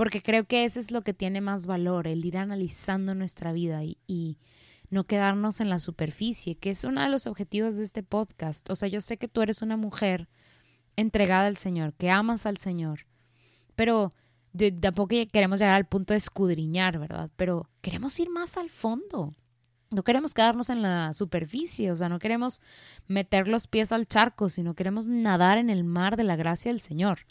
porque creo que ese es lo que tiene más valor, el ir analizando nuestra vida y, y no quedarnos en la superficie, que es uno de los objetivos de este podcast. O sea, yo sé que tú eres una mujer entregada al Señor, que amas al Señor, pero tampoco queremos llegar al punto de escudriñar, ¿verdad? Pero queremos ir más al fondo. No queremos quedarnos en la superficie, o sea, no queremos meter los pies al charco, sino queremos nadar en el mar de la gracia del Señor.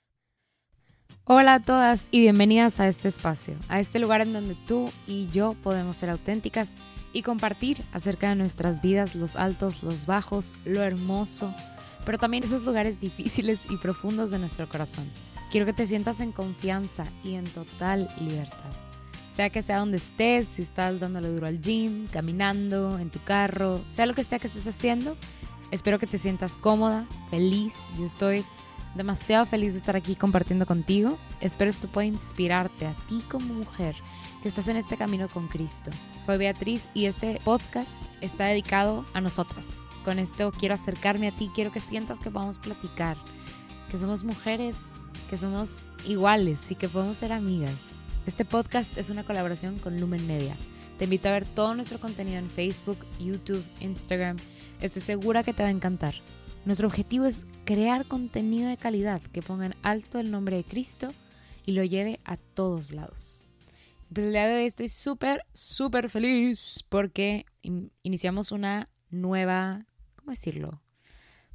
Hola a todas y bienvenidas a este espacio, a este lugar en donde tú y yo podemos ser auténticas y compartir acerca de nuestras vidas, los altos, los bajos, lo hermoso, pero también esos lugares difíciles y profundos de nuestro corazón. Quiero que te sientas en confianza y en total libertad. Sea que sea donde estés, si estás dándole duro al gym, caminando, en tu carro, sea lo que sea que estés haciendo, espero que te sientas cómoda, feliz. Yo estoy demasiado feliz de estar aquí compartiendo contigo. Espero esto pueda inspirarte a ti como mujer que estás en este camino con Cristo. Soy Beatriz y este podcast está dedicado a nosotras. Con esto quiero acercarme a ti, quiero que sientas que a platicar, que somos mujeres, que somos iguales y que podemos ser amigas. Este podcast es una colaboración con Lumen Media. Te invito a ver todo nuestro contenido en Facebook, YouTube, Instagram. Estoy segura que te va a encantar. Nuestro objetivo es crear contenido de calidad que ponga en alto el nombre de Cristo y lo lleve a todos lados. Pues el día de hoy estoy súper, súper feliz porque iniciamos una nueva, ¿cómo decirlo?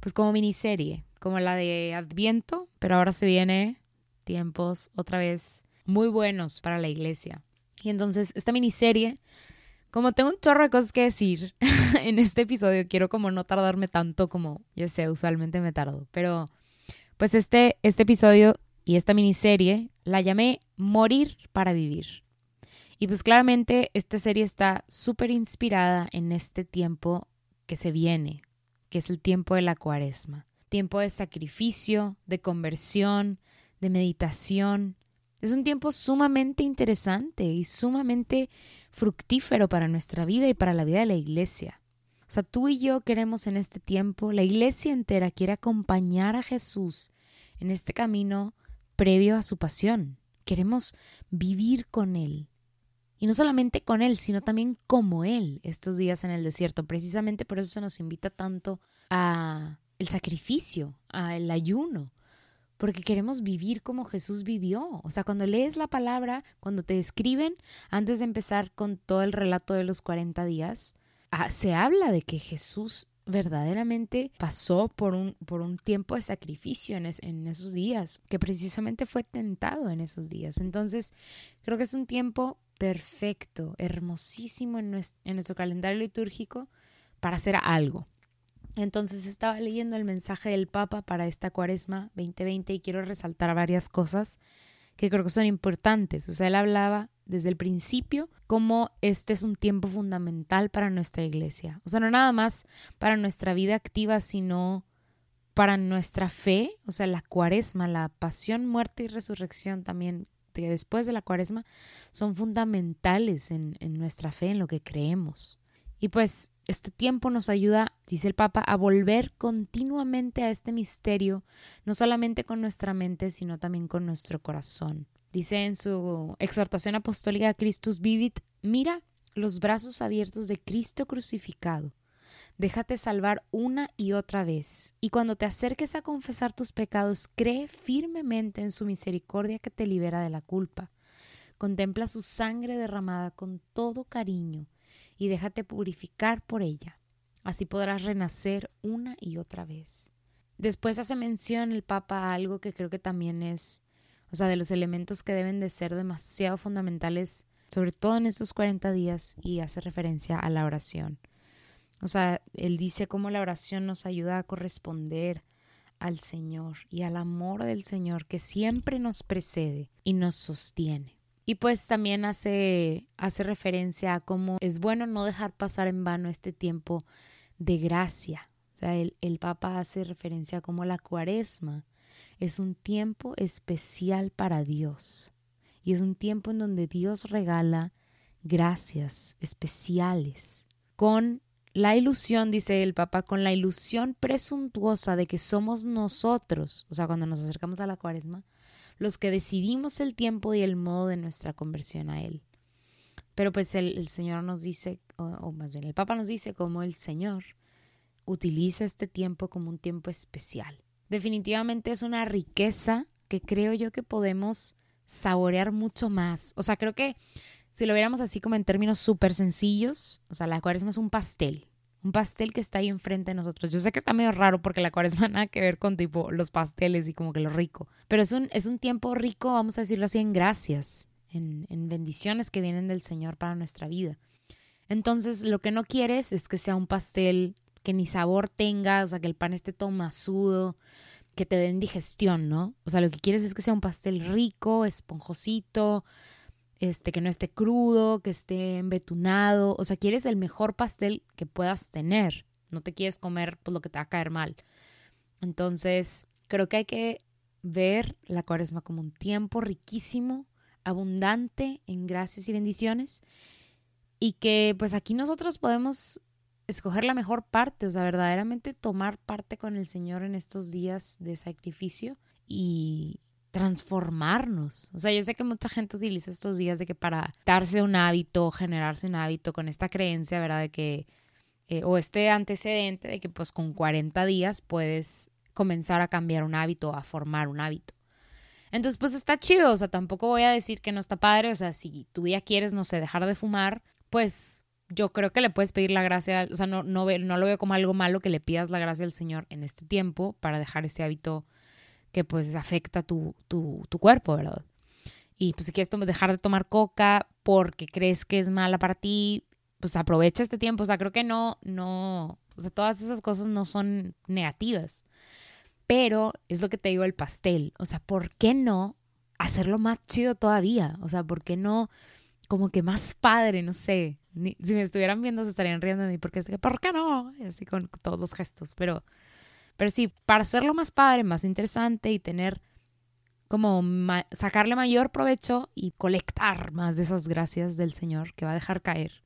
Pues como miniserie, como la de Adviento, pero ahora se viene tiempos otra vez muy buenos para la iglesia. Y entonces esta miniserie, como tengo un chorro de cosas que decir en este episodio, quiero como no tardarme tanto como yo sé, usualmente me tardo, pero pues este, este episodio y esta miniserie la llamé Morir para Vivir. Y pues claramente esta serie está súper inspirada en este tiempo que se viene, que es el tiempo de la cuaresma. Tiempo de sacrificio, de conversión, de meditación. Es un tiempo sumamente interesante y sumamente fructífero para nuestra vida y para la vida de la iglesia. O sea, tú y yo queremos en este tiempo, la iglesia entera quiere acompañar a Jesús en este camino previo a su pasión. Queremos vivir con Él, y no solamente con Él, sino también como Él estos días en el desierto. Precisamente por eso se nos invita tanto a el sacrificio, al ayuno, porque queremos vivir como Jesús vivió. O sea, cuando lees la palabra, cuando te escriben, antes de empezar con todo el relato de los 40 días, ah, se habla de que Jesús verdaderamente pasó por un, por un tiempo de sacrificio en, en, esos días, que precisamente fue tentado en esos días. Entonces, creo que es un tiempo perfecto, hermosísimo en nuestro, calendario litúrgico para hacer algo. Entonces estaba leyendo el mensaje del Papa para esta cuaresma 2020 y quiero resaltar varias cosas que creo que son importantes. O sea, él hablaba desde el principio cómo este es un tiempo fundamental para nuestra iglesia. O sea, no nada más para nuestra vida activa, sino para nuestra fe, o sea, la cuaresma, la pasión, muerte y resurrección también después de la cuaresma son fundamentales en, en nuestra fe, en lo que creemos. Y pues este tiempo nos ayuda, dice el Papa, a volver continuamente a este misterio, no solamente con nuestra mente, sino también con nuestro corazón. Dice en su exhortación apostólica Christus Vivit, mira los brazos abiertos de Cristo crucificado Déjate salvar una y otra vez. Y cuando te acerques a confesar tus pecados, cree firmemente en su misericordia que te libera de la culpa. Contempla su sangre derramada con todo cariño y déjate purificar por ella. Así podrás renacer una y otra vez. Después hace mención el Papa a algo que creo que también es, o sea, de los elementos que deben de ser demasiado fundamentales, sobre todo en estos 40 días, y hace referencia a la oración. O sea, él dice cómo la oración nos ayuda a corresponder al Señor y al amor del Señor que siempre nos precede y nos sostiene. Y pues también hace, hace referencia a cómo es bueno no dejar pasar en vano este tiempo de gracia. O sea, el, el Papa hace referencia a cómo la cuaresma es un tiempo especial para Dios. Y es un tiempo en donde Dios regala gracias especiales con la ilusión, dice el Papa, con la ilusión presuntuosa de que somos nosotros, o sea, cuando nos acercamos a la cuaresma, los que decidimos el tiempo y el modo de nuestra conversión a Él. Pero pues el, Señor nos dice, o, más bien el Papa nos dice cómo el Señor utiliza este tiempo como un tiempo especial. Definitivamente es una riqueza que creo yo que podemos saborear mucho más. O sea, creo que si lo viéramos así como en términos súper sencillos, o sea, la cuaresma es un pastel, un pastel que está ahí enfrente de nosotros. Yo sé que está medio raro porque la cuaresma nada que ver con tipo los pasteles y como que lo rico, pero es un, es un tiempo rico, vamos a decirlo así, en gracias, en, en bendiciones que vienen del Señor para nuestra vida. Entonces, lo que no quieres es que sea un pastel que ni sabor tenga, o sea, que el pan esté todo masudo, que te den digestión, ¿no? O sea, lo que quieres es que sea un pastel rico, esponjosito, este, que no esté crudo, que esté embetunado. O sea, quieres el mejor pastel que puedas tener. No te quieres comer pues, lo que te va a caer mal. Entonces, creo que hay que ver la cuaresma como un tiempo riquísimo, abundante en gracias y bendiciones. Y que pues aquí nosotros podemos escoger la mejor parte, o sea, verdaderamente tomar parte con el Señor en estos días de sacrificio y, transformarnos. O sea, yo sé que mucha gente utiliza estos días de que para darse un hábito, generarse un hábito con esta creencia, ¿verdad? De que, eh, o este antecedente de que pues con 40 días puedes comenzar a cambiar un hábito, a formar un hábito. Entonces, pues está chido, o sea, tampoco voy a decir que no está padre, o sea, si tú ya quieres, no sé, dejar de fumar, pues yo creo que le puedes pedir la gracia, o sea, no, no, no lo veo como algo malo que le pidas la gracia al Señor en este tiempo para dejar ese hábito que pues afecta tu, tu, tu cuerpo, ¿verdad? Y pues si quieres dejar de tomar coca porque crees que es mala para ti, pues aprovecha este tiempo. O sea, creo que no, no, o sea, todas esas cosas no son negativas. Pero es lo que te digo el pastel. O sea, ¿por qué no hacerlo más chido todavía? O sea, ¿por qué no como que más padre? No sé. si me estuvieran viendo se estarían riendo de mí porque es que, ¿por qué no? así con todos los gestos. Pero pero sí, para hacerlo más padre, más interesante y tener como sacarle mayor provecho y colectar más de esas gracias del Señor que va a dejar caer,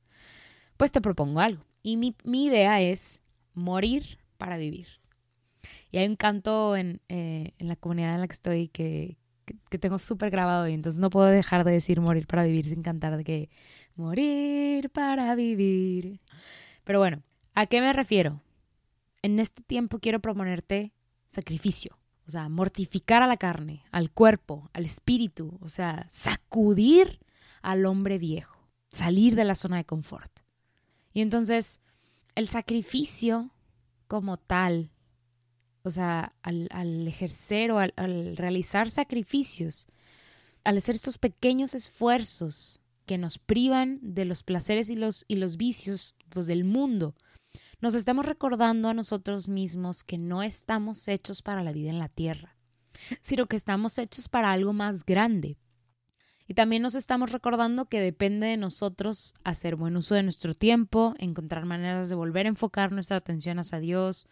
pues te propongo algo. Y mi, idea es morir para vivir. Y hay un canto en, eh, en la comunidad en la que estoy que, que, tengo súper grabado y entonces no puedo dejar de decir morir para vivir sin cantar de que morir para vivir. Pero bueno, ¿a qué me refiero? En este tiempo quiero proponerte sacrificio, o sea, mortificar a la carne, al cuerpo, al espíritu, o sea, sacudir al hombre viejo, salir de la zona de confort. Y entonces, el sacrificio como tal, o sea, al, ejercer o al, realizar sacrificios, al hacer estos pequeños esfuerzos que nos privan de los placeres y los, y los vicios pues, del mundo, nos estamos recordando a nosotros mismos que no estamos hechos para la vida en la tierra, sino que estamos hechos para algo más grande. Y también nos estamos recordando que depende de nosotros hacer buen uso de nuestro tiempo, encontrar maneras de volver a enfocar nuestra atención hacia Dios.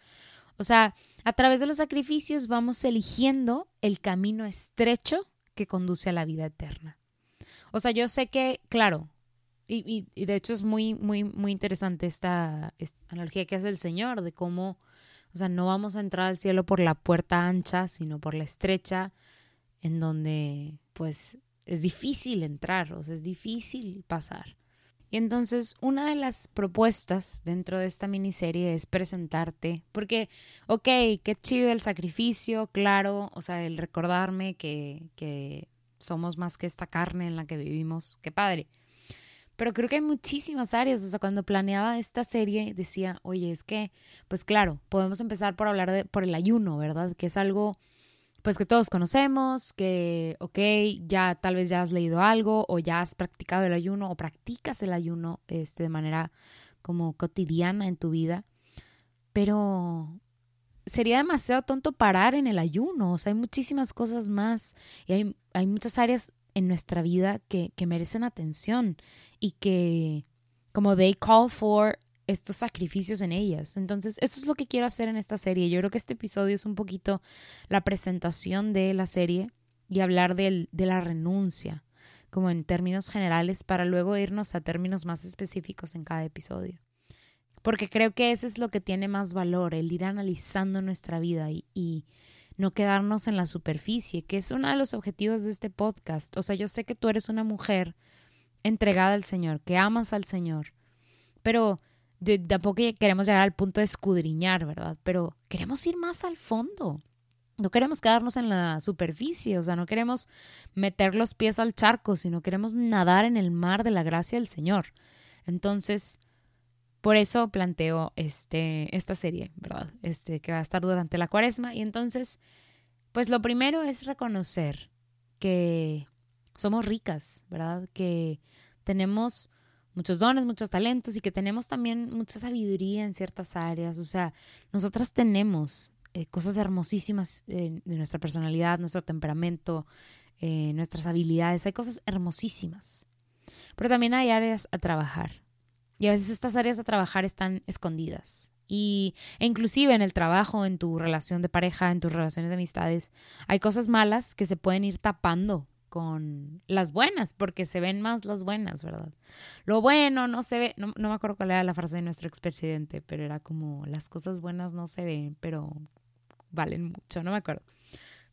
O sea, a través de los sacrificios vamos eligiendo el camino estrecho que conduce a la vida eterna. O sea, yo sé que, claro, y, de hecho es muy, muy, muy interesante esta, analogía que hace el Señor de cómo, o sea, no vamos a entrar al cielo por la puerta ancha, sino por la estrecha, en donde pues es difícil entrar, o sea, es difícil pasar. Y entonces una de las propuestas dentro de esta miniserie es presentarte, porque, ok, qué chido el sacrificio, claro, o sea, el recordarme que, que somos más que esta carne en la que vivimos, qué padre. Pero creo que hay muchísimas áreas. O sea, cuando planeaba esta serie decía, oye, es que, pues claro, podemos empezar por hablar de, por el ayuno, ¿verdad? Que es algo, pues que todos conocemos, que, ok, ya tal vez ya has leído algo o ya has practicado el ayuno o practicas el ayuno este, de manera como cotidiana en tu vida. Pero sería demasiado tonto parar en el ayuno. O sea, hay muchísimas cosas más y hay, hay muchas áreas en nuestra vida que, que merecen atención y que como they call for estos sacrificios en ellas. Entonces, eso es lo que quiero hacer en esta serie. Yo creo que este episodio es un poquito la presentación de la serie y hablar de la renuncia, como en términos generales, para luego irnos a términos más específicos en cada episodio. Porque creo que eso es lo que tiene más valor, el ir analizando nuestra vida y no quedarnos en la superficie, que es uno de los objetivos de este podcast. O sea, yo sé que tú eres una mujer entregada al Señor, que amas al Señor, pero tampoco queremos llegar al punto de escudriñar, ¿verdad? Pero queremos ir más al fondo. No queremos quedarnos en la superficie, o sea, no queremos meter los pies al charco, sino queremos nadar en el mar de la gracia del Señor. Entonces, por eso planteo este, esta serie, ¿verdad? Este, que va a estar durante la cuaresma. Y entonces, pues lo primero es reconocer que somos ricas, ¿verdad? Que tenemos muchos dones, muchos talentos y que tenemos también mucha sabiduría en ciertas áreas. O sea, nosotras tenemos eh, cosas hermosísimas de nuestra personalidad, nuestro temperamento, eh, nuestras habilidades. Hay cosas hermosísimas. Pero también hay áreas a trabajar. Y a veces estas áreas a trabajar están escondidas. Y e inclusive en el trabajo, en tu relación de pareja, en tus relaciones de amistades, hay cosas malas que se pueden ir tapando con las buenas, porque se ven más las buenas, ¿verdad? Lo bueno no se ve, no, no me acuerdo cuál era la frase de nuestro expresidente, pero era como las cosas buenas no se ven, pero valen mucho, no me acuerdo.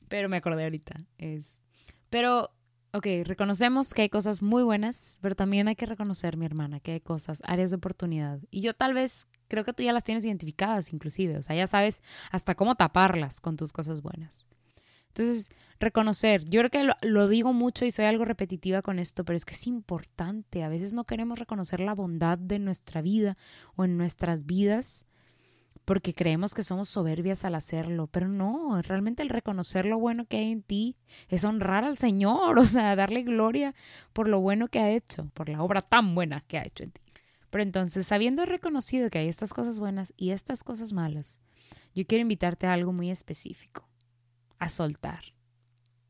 Pero me acordé ahorita. Es, pero ok, reconocemos que hay cosas muy buenas, pero también hay que reconocer, mi hermana, que hay cosas, áreas de oportunidad. Y yo tal vez creo que tú ya las tienes identificadas inclusive, o sea, ya sabes hasta cómo taparlas con tus cosas buenas. Entonces, reconocer, yo creo que lo, lo, digo mucho y soy algo repetitiva con esto, pero es que es importante. A veces no queremos reconocer la bondad de nuestra vida o en nuestras vidas porque creemos que somos soberbias al hacerlo, pero no, realmente el reconocer lo bueno que hay en ti es honrar al Señor, o sea, darle gloria por lo bueno que ha hecho, por la obra tan buena que ha hecho en ti. Pero entonces, habiendo reconocido que hay estas cosas buenas y estas cosas malas, yo quiero invitarte a algo muy específico, a soltar.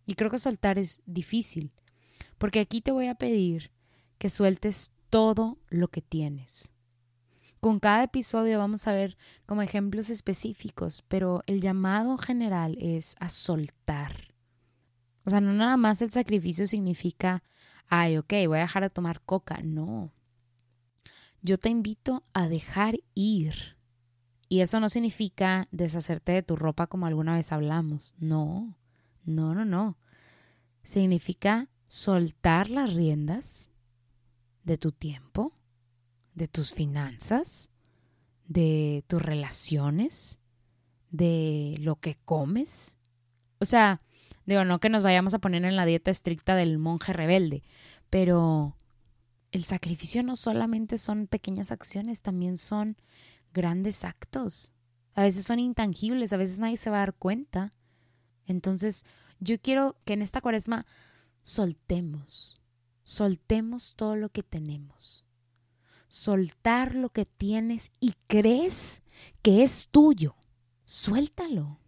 Y creo que soltar es difícil, porque aquí te voy a pedir que sueltes todo lo que tienes con cada episodio vamos a ver como ejemplos específicos, pero el llamado general es a soltar. O sea, no nada más el sacrificio significa, ay, ok, voy a dejar de tomar coca. No. Yo te invito a dejar ir. Y eso no significa deshacerte de tu ropa como alguna vez hablamos. No, no, no, no. Significa soltar las riendas de tu tiempo, de tus finanzas, de tus relaciones, de lo que comes. O sea, digo, no que nos vayamos a poner en la dieta estricta del monje rebelde, pero el sacrificio no solamente son pequeñas acciones, también son grandes actos. A veces son intangibles, a veces nadie se va a dar cuenta. Entonces, yo quiero que en esta cuaresma soltemos, soltemos todo lo que tenemos soltar lo que tienes y crees que es tuyo. Suéltalo.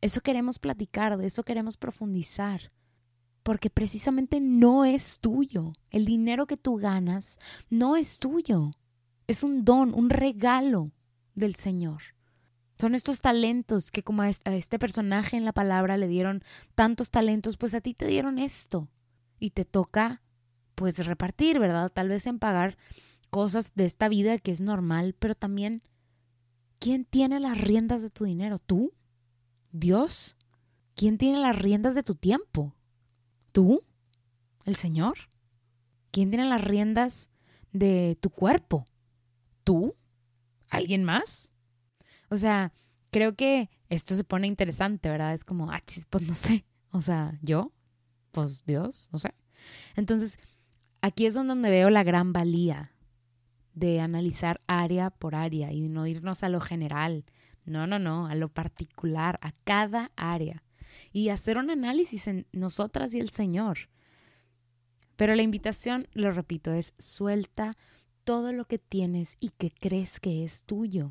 Eso queremos platicar, de eso queremos profundizar. Porque precisamente no es tuyo. El dinero que tú ganas no es tuyo. Es un don, un regalo del Señor. Son estos talentos que como a este personaje en la palabra le dieron tantos talentos, pues a ti te dieron esto. Y te toca pues repartir, ¿verdad? Tal vez en pagar cosas de esta vida que es normal, pero también, ¿quién tiene las riendas de tu dinero? ¿Tú? ¿Dios? ¿Quién tiene las riendas de tu tiempo? ¿Tú? ¿El Señor? ¿Quién tiene las riendas de tu cuerpo? ¿Tú? ¿Alguien más? O sea, creo que esto se pone interesante, ¿verdad? Es como, ah, pues no sé. O sea, yo, pues Dios, no sé. Entonces, aquí es donde veo la gran valía de analizar área por área y no irnos a lo general. No, no, no, a lo particular, a cada área. Y hacer un análisis en nosotras y el Señor. Pero la invitación, lo repito, es suelta todo lo que tienes y que crees que es tuyo.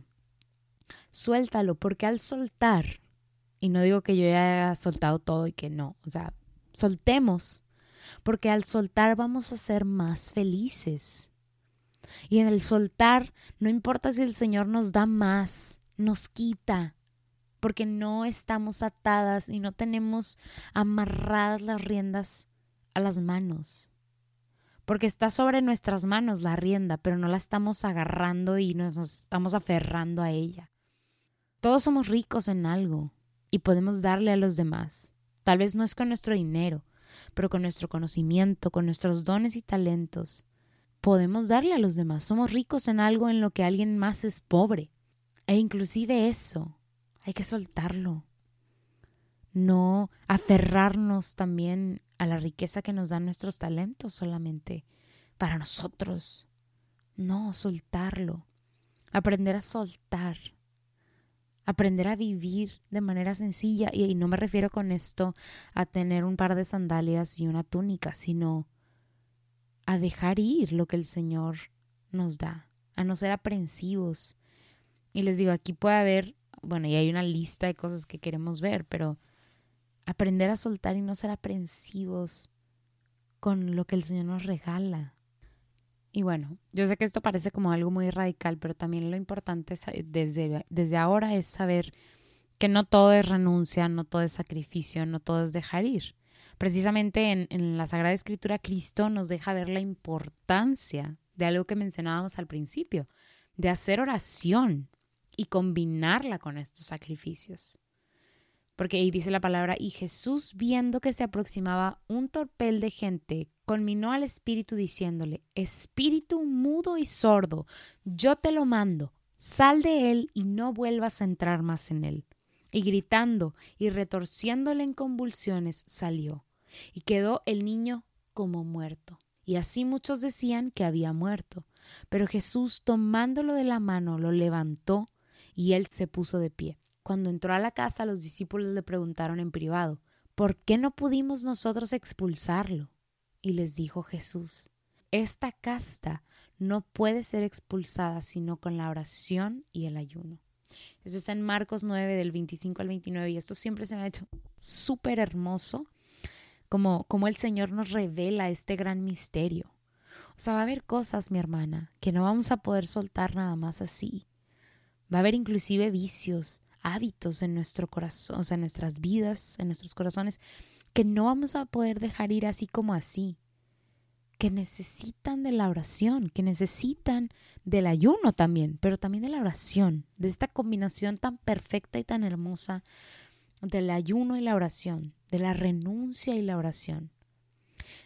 Suéltalo, porque al soltar, y no digo que yo ya haya soltado todo y que no, o sea, soltemos, porque al soltar vamos a ser más felices. Y en el soltar, no importa si el Señor nos da más, nos quita, porque no estamos atadas y no tenemos amarradas las riendas a las manos. Porque está sobre nuestras manos la rienda, pero no la estamos agarrando y nos estamos aferrando a ella. Todos somos ricos en algo. y podemos darle a los demás. Tal vez no es con nuestro dinero, pero con nuestro conocimiento, con nuestros dones y talentos, podemos darle a los demás. Somos ricos en algo en lo que alguien más es pobre. E inclusive eso, hay que soltarlo. No aferrarnos también a la riqueza que nos dan nuestros talentos solamente para nosotros. No, soltarlo. Aprender a soltar aprender a vivir de manera sencilla. Y, no me refiero con esto a tener un par de sandalias y una túnica, sino a dejar ir lo que el Señor nos da, a no ser aprensivos. Y les digo, aquí puede haber, bueno, y hay una lista de cosas que queremos ver, pero aprender a soltar y no ser aprensivos con lo que el Señor nos regala. Y bueno, yo sé que esto parece como algo muy radical, pero también lo importante desde, desde ahora es saber que no todo es renuncia, no todo es sacrificio, no todo es dejar ir. Precisamente en, en la Sagrada Escritura, Cristo nos deja ver la importancia de algo que mencionábamos al principio, de hacer oración y combinarla con estos sacrificios. Porque ahí dice la palabra, y Jesús viendo que se aproximaba un torpel de gente, conminó al espíritu diciéndole, Espíritu mudo y sordo, yo te lo mando, sal de él y no vuelvas a entrar más en él. Y gritando y retorciéndole en convulsiones, salió, y quedó el niño como muerto. Y así muchos decían que había muerto. Pero Jesús, tomándolo de la mano, lo levantó, y él se puso de pie. Cuando entró a la casa, los discípulos le preguntaron en privado, ¿por qué no pudimos nosotros expulsarlo? Y les dijo Jesús, esta casta no puede ser expulsada sino con la oración y el ayuno. Eso está en Marcos 9 del 25 al 29 y esto siempre se me ha hecho súper hermoso, como, como el Señor nos revela este gran misterio. O sea, va a haber cosas, mi hermana, que no vamos a poder soltar nada más así. Va a haber inclusive vicios, hábitos en nuestro corazón, o sea, en nuestras vidas, en nuestros corazones, que no vamos a poder dejar ir así como así, que necesitan de la oración, que necesitan del ayuno también, pero también de la oración, de esta combinación tan perfecta y tan hermosa del ayuno y la oración, de la renuncia y la oración.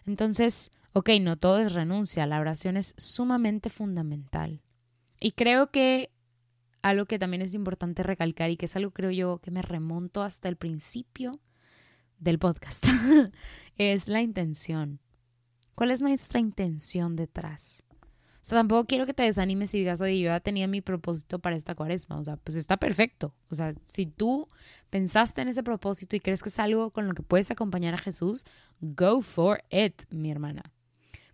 Entonces, ok, no todo es renuncia, la oración es sumamente fundamental. Y creo que algo que también es importante recalcar y que es algo creo yo que me remonto hasta el principio del podcast, es la intención. ¿Cuál es nuestra intención detrás? O sea, tampoco quiero que te desanimes y digas, oye, yo ya tenía mi propósito para esta cuaresma. O sea, pues está perfecto. O sea, si tú pensaste en ese propósito y crees que es algo con lo que puedes acompañar a Jesús, go for it, mi hermana.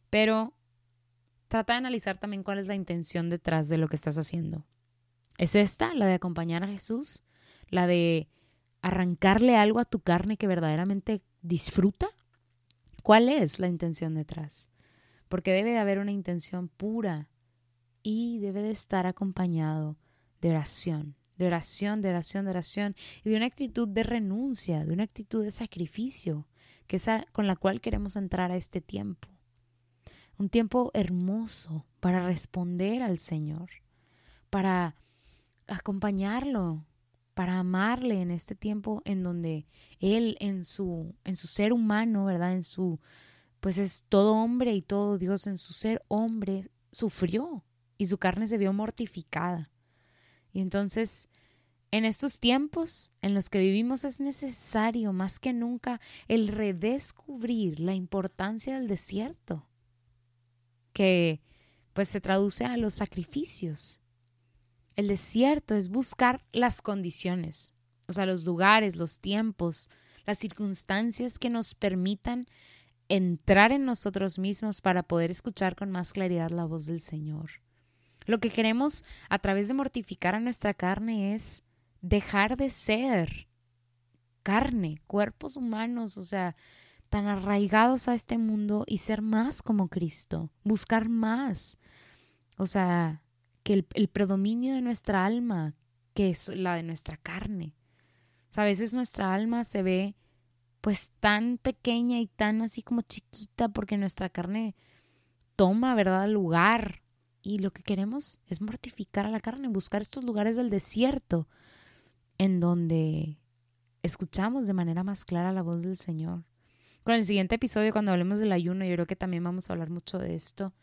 Pero trata de analizar también cuál es la intención detrás de lo que estás haciendo. ¿Es esta la de acompañar a Jesús? ¿La de arrancarle algo a tu carne que verdaderamente disfruta? ¿Cuál es la intención detrás? Porque debe de haber una intención pura y debe de estar acompañado de oración, de oración, de oración, de oración y de una actitud de renuncia, de una actitud de sacrificio, que es con la cual queremos entrar a este tiempo. Un tiempo hermoso para responder al Señor, para acompañarlo, para amarle en este tiempo en donde él en su en su ser humano, ¿verdad? En su pues es todo hombre y todo Dios en su ser hombre sufrió y su carne se vio mortificada. Y entonces en estos tiempos en los que vivimos es necesario más que nunca el redescubrir la importancia del desierto, que pues se traduce a los sacrificios, el desierto es buscar las condiciones, o sea, los lugares, los tiempos, las circunstancias que nos permitan entrar en nosotros mismos para poder escuchar con más claridad la voz del Señor. Lo que queremos a través de mortificar a nuestra carne es dejar de ser carne, cuerpos humanos, o sea, tan arraigados a este mundo y ser más como Cristo, buscar más. O sea, que el, predominio de nuestra alma, que es la de nuestra carne. a veces nuestra alma se ve pues tan pequeña y tan así como chiquita porque nuestra carne toma, ¿verdad?, lugar. Y lo que queremos es mortificar a la carne, buscar estos lugares del desierto en donde escuchamos de manera más clara la voz del Señor. Con el siguiente episodio, cuando hablemos del ayuno, yo creo que también vamos a hablar mucho de esto,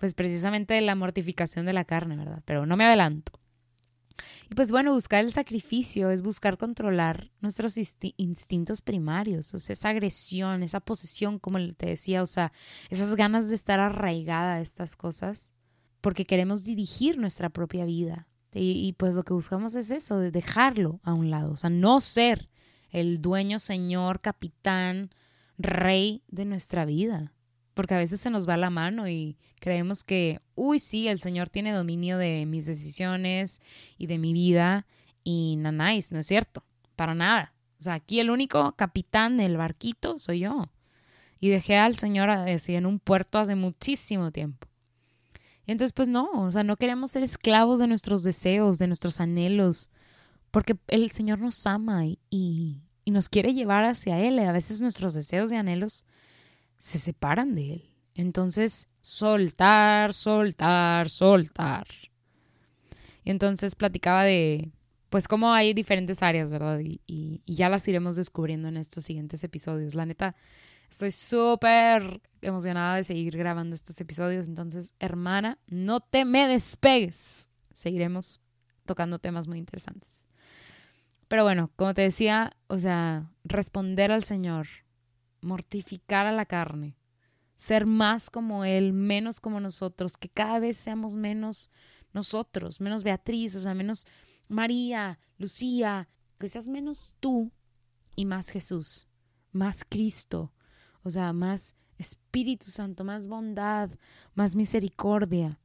pues precisamente la mortificación de la carne, ¿verdad? Pero no me adelanto. Y pues bueno, buscar el sacrificio es buscar controlar nuestros instintos primarios, o sea, esa agresión, esa posesión, como te decía, o sea, esas ganas de estar arraigada a estas cosas, porque queremos dirigir nuestra propia vida. Y, y pues lo que buscamos es eso, de dejarlo a un lado, o sea, no ser el dueño, señor, capitán, rey de nuestra vida porque a veces se nos va la mano y creemos que, uy, sí, el Señor tiene dominio de mis decisiones y de mi vida y nanáis, no es cierto, para nada. O sea, aquí el único capitán del barquito soy yo. Y dejé al Señor así en un puerto hace muchísimo tiempo. Y entonces, pues no, o sea, no queremos ser esclavos de nuestros deseos, de nuestros anhelos, porque el Señor nos ama y, y, nos quiere llevar hacia Él. A veces nuestros deseos y anhelos se separan de él. Entonces, soltar, soltar, soltar. Y entonces platicaba de, pues, cómo hay diferentes áreas, ¿verdad? Y, y, ya las iremos descubriendo en estos siguientes episodios. La neta, estoy súper emocionada de seguir grabando estos episodios. Entonces, hermana, no te me despegues. Seguiremos tocando temas muy interesantes. Pero bueno, como te decía, o sea, responder al Señor mortificar a la carne, ser más como Él, menos como nosotros, que cada vez seamos menos nosotros, menos Beatriz, o sea, menos María, Lucía, que seas menos tú y más Jesús, más Cristo, o sea, más Espíritu Santo, más bondad, más misericordia,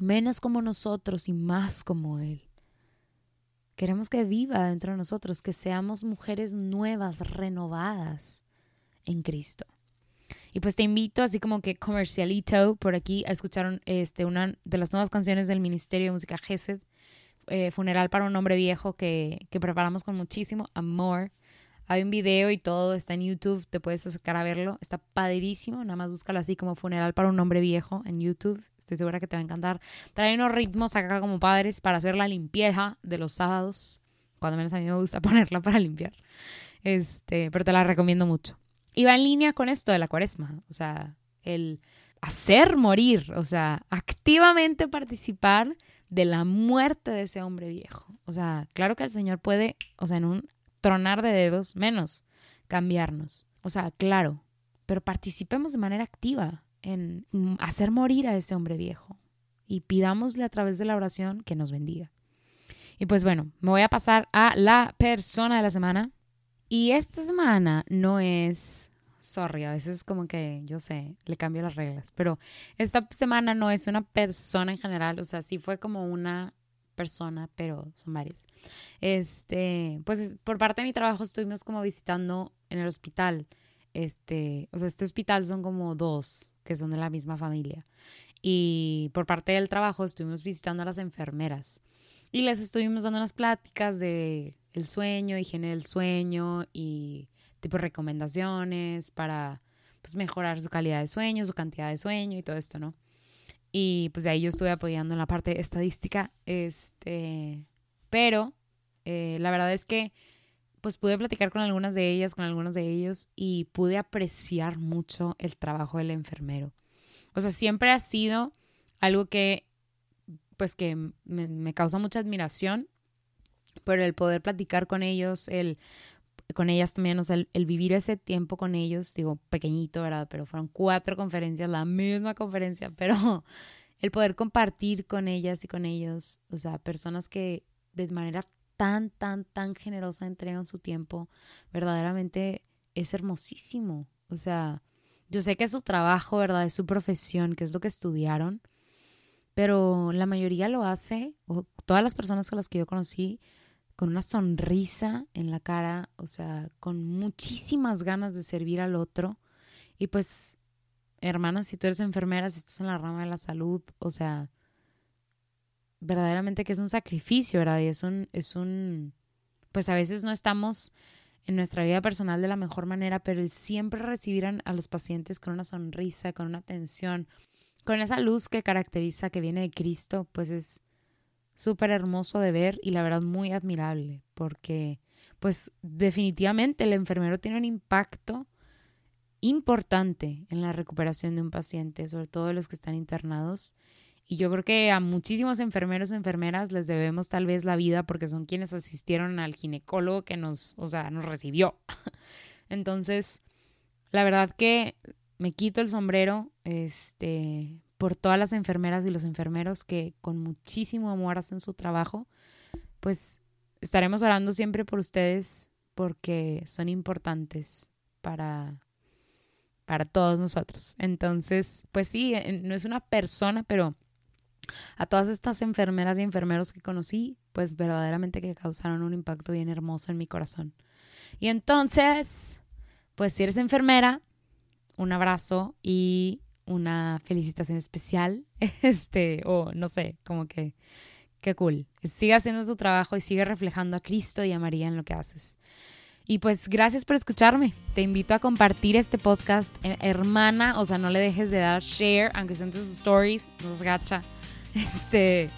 menos como nosotros y más como Él. Queremos que viva dentro de nosotros, que seamos mujeres nuevas, renovadas, en Cristo. Y pues te invito, así como que comercialito, por aquí a escuchar este, una de las nuevas canciones del Ministerio de Música Gesed, eh, Funeral para un Hombre Viejo, que, que preparamos con muchísimo amor. Hay un video y todo, está en YouTube, te puedes acercar a verlo. Está padrísimo, nada más búscalo así como Funeral para un Hombre Viejo en YouTube. Estoy segura que te va a encantar. Trae unos ritmos acá como padres para hacer la limpieza de los sábados. Cuando menos a mí me gusta ponerla para limpiar. Este, pero te la recomiendo mucho. Y va en línea con esto de la cuaresma, o sea, el hacer morir, o sea, activamente participar de la muerte de ese hombre viejo. O sea, claro que el Señor puede, o sea, en un tronar de dedos, menos cambiarnos. O sea, claro, pero participemos de manera activa en hacer morir a ese hombre viejo y pidámosle a través de la oración que nos bendiga. Y pues bueno, me voy a pasar a la persona de la semana. Y esta semana no es, sorry, a veces como que yo sé, le cambio las reglas, pero esta semana no es una persona en general, o sea, sí fue como una persona, pero son varias. Este, pues por parte de mi trabajo estuvimos como visitando en el hospital. Este, o sea, este hospital son como dos que son de la misma familia. Y por parte del trabajo estuvimos visitando a las enfermeras. Y les estuvimos dando unas pláticas de el sueño, higiene del sueño y tipo recomendaciones para pues, mejorar su calidad de sueño, su cantidad de sueño y todo esto, ¿no? Y pues de ahí yo estuve apoyando en la parte estadística, este, pero eh, la verdad es que pues pude platicar con algunas de ellas, con algunos de ellos y pude apreciar mucho el trabajo del enfermero. O sea, siempre ha sido algo que pues que me, causa mucha admiración, pero el poder platicar con ellos, el con ellas también, o sea, el, vivir ese tiempo con ellos, digo, pequeñito, ¿verdad? Pero fueron cuatro conferencias, la misma conferencia, pero el poder compartir con ellas y con ellos, o sea, personas que de manera tan, tan, tan generosa entregan su tiempo, verdaderamente es hermosísimo. O sea, yo sé que es su trabajo, ¿verdad? Es su profesión, que es lo que estudiaron, pero la mayoría lo hace, o todas las personas con las que yo conocí, con una sonrisa en la cara, o sea, con muchísimas ganas de servir al otro. Y pues, hermana, si tú eres enfermera, si estás en la rama de la salud, o sea, verdaderamente que es un sacrificio, ¿verdad? Y es un, es un, pues a veces no estamos en nuestra vida personal de la mejor manera, pero siempre recibir a los pacientes con una sonrisa, con una atención, con esa luz que caracteriza que viene de Cristo, pues es súper hermoso de ver y la verdad muy admirable, porque pues definitivamente el enfermero tiene un impacto importante en la recuperación de un paciente, sobre todo de los que están internados. Y yo creo que a muchísimos enfermeros o enfermeras les debemos tal vez la vida porque son quienes asistieron al ginecólogo que nos, o sea, nos recibió. Entonces, la verdad que me quito el sombrero este, por todas las enfermeras y los enfermeros que con muchísimo amor hacen su trabajo. Pues estaremos orando siempre por ustedes porque son importantes para para todos nosotros. Entonces, pues sí, no es una persona, pero a todas estas enfermeras y enfermeros que conocí, pues verdaderamente que causaron un impacto bien hermoso en mi corazón. Y entonces, pues si eres enfermera, un abrazo y una felicitación especial, este, o no sé, como que, qué cool. Sigue haciendo tu trabajo y sigue reflejando a Cristo y a María en lo que haces. Y pues gracias por escucharme. Te invito a compartir este podcast, eh, hermana. O sea, no le dejes de dar share, aunque sean tus stories, nos gacha. Este,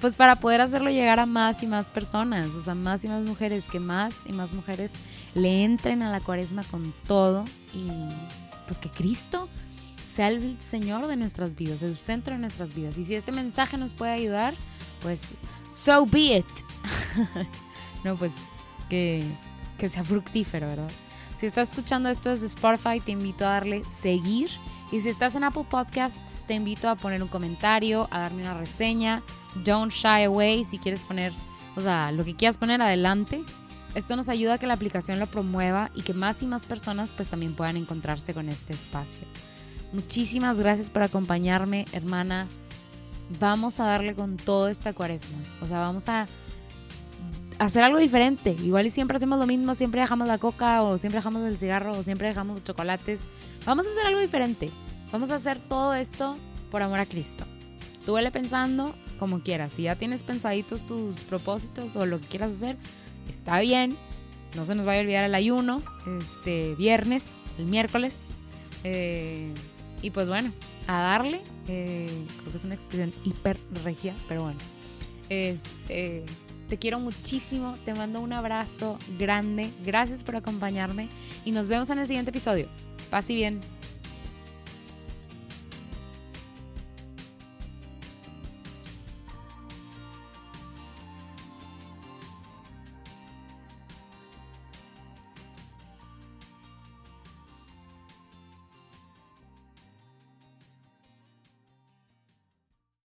pues para poder hacerlo llegar a más y más personas, o sea, más y más mujeres, que más y más mujeres le entren a la cuaresma con todo y pues que Cristo sea el Señor de nuestras vidas, el centro de nuestras vidas. Y si este mensaje nos puede ayudar, pues so be it. no, pues que, que sea fructífero, ¿verdad? Si estás escuchando esto desde Spotify, te invito a darle seguir y si estás en Apple Podcasts, te invito a poner un comentario, a darme una reseña. Don't shy away si quieres poner, o sea, lo que quieras poner adelante. Esto nos ayuda a que la aplicación lo promueva y que más y más personas pues también puedan encontrarse con este espacio. Muchísimas gracias por acompañarme, hermana. Vamos a darle con todo esta cuaresma. O sea, vamos a hacer algo diferente. Igual y siempre hacemos lo mismo, siempre dejamos la coca o siempre dejamos el cigarro o siempre dejamos los chocolates. Vamos a hacer algo diferente. Vamos a hacer todo esto por amor a Cristo. Tú vele pensando como quieras. Si ya tienes pensaditos tus propósitos o lo que quieras hacer, está bien. No se nos vaya a olvidar el ayuno, este viernes, el miércoles. Eh, y pues bueno, a darle. Eh, creo que es una expresión hiper regia, pero bueno. Este, te quiero muchísimo, te mando un abrazo grande, gracias por acompañarme y nos vemos en el siguiente episodio. Paz y bien.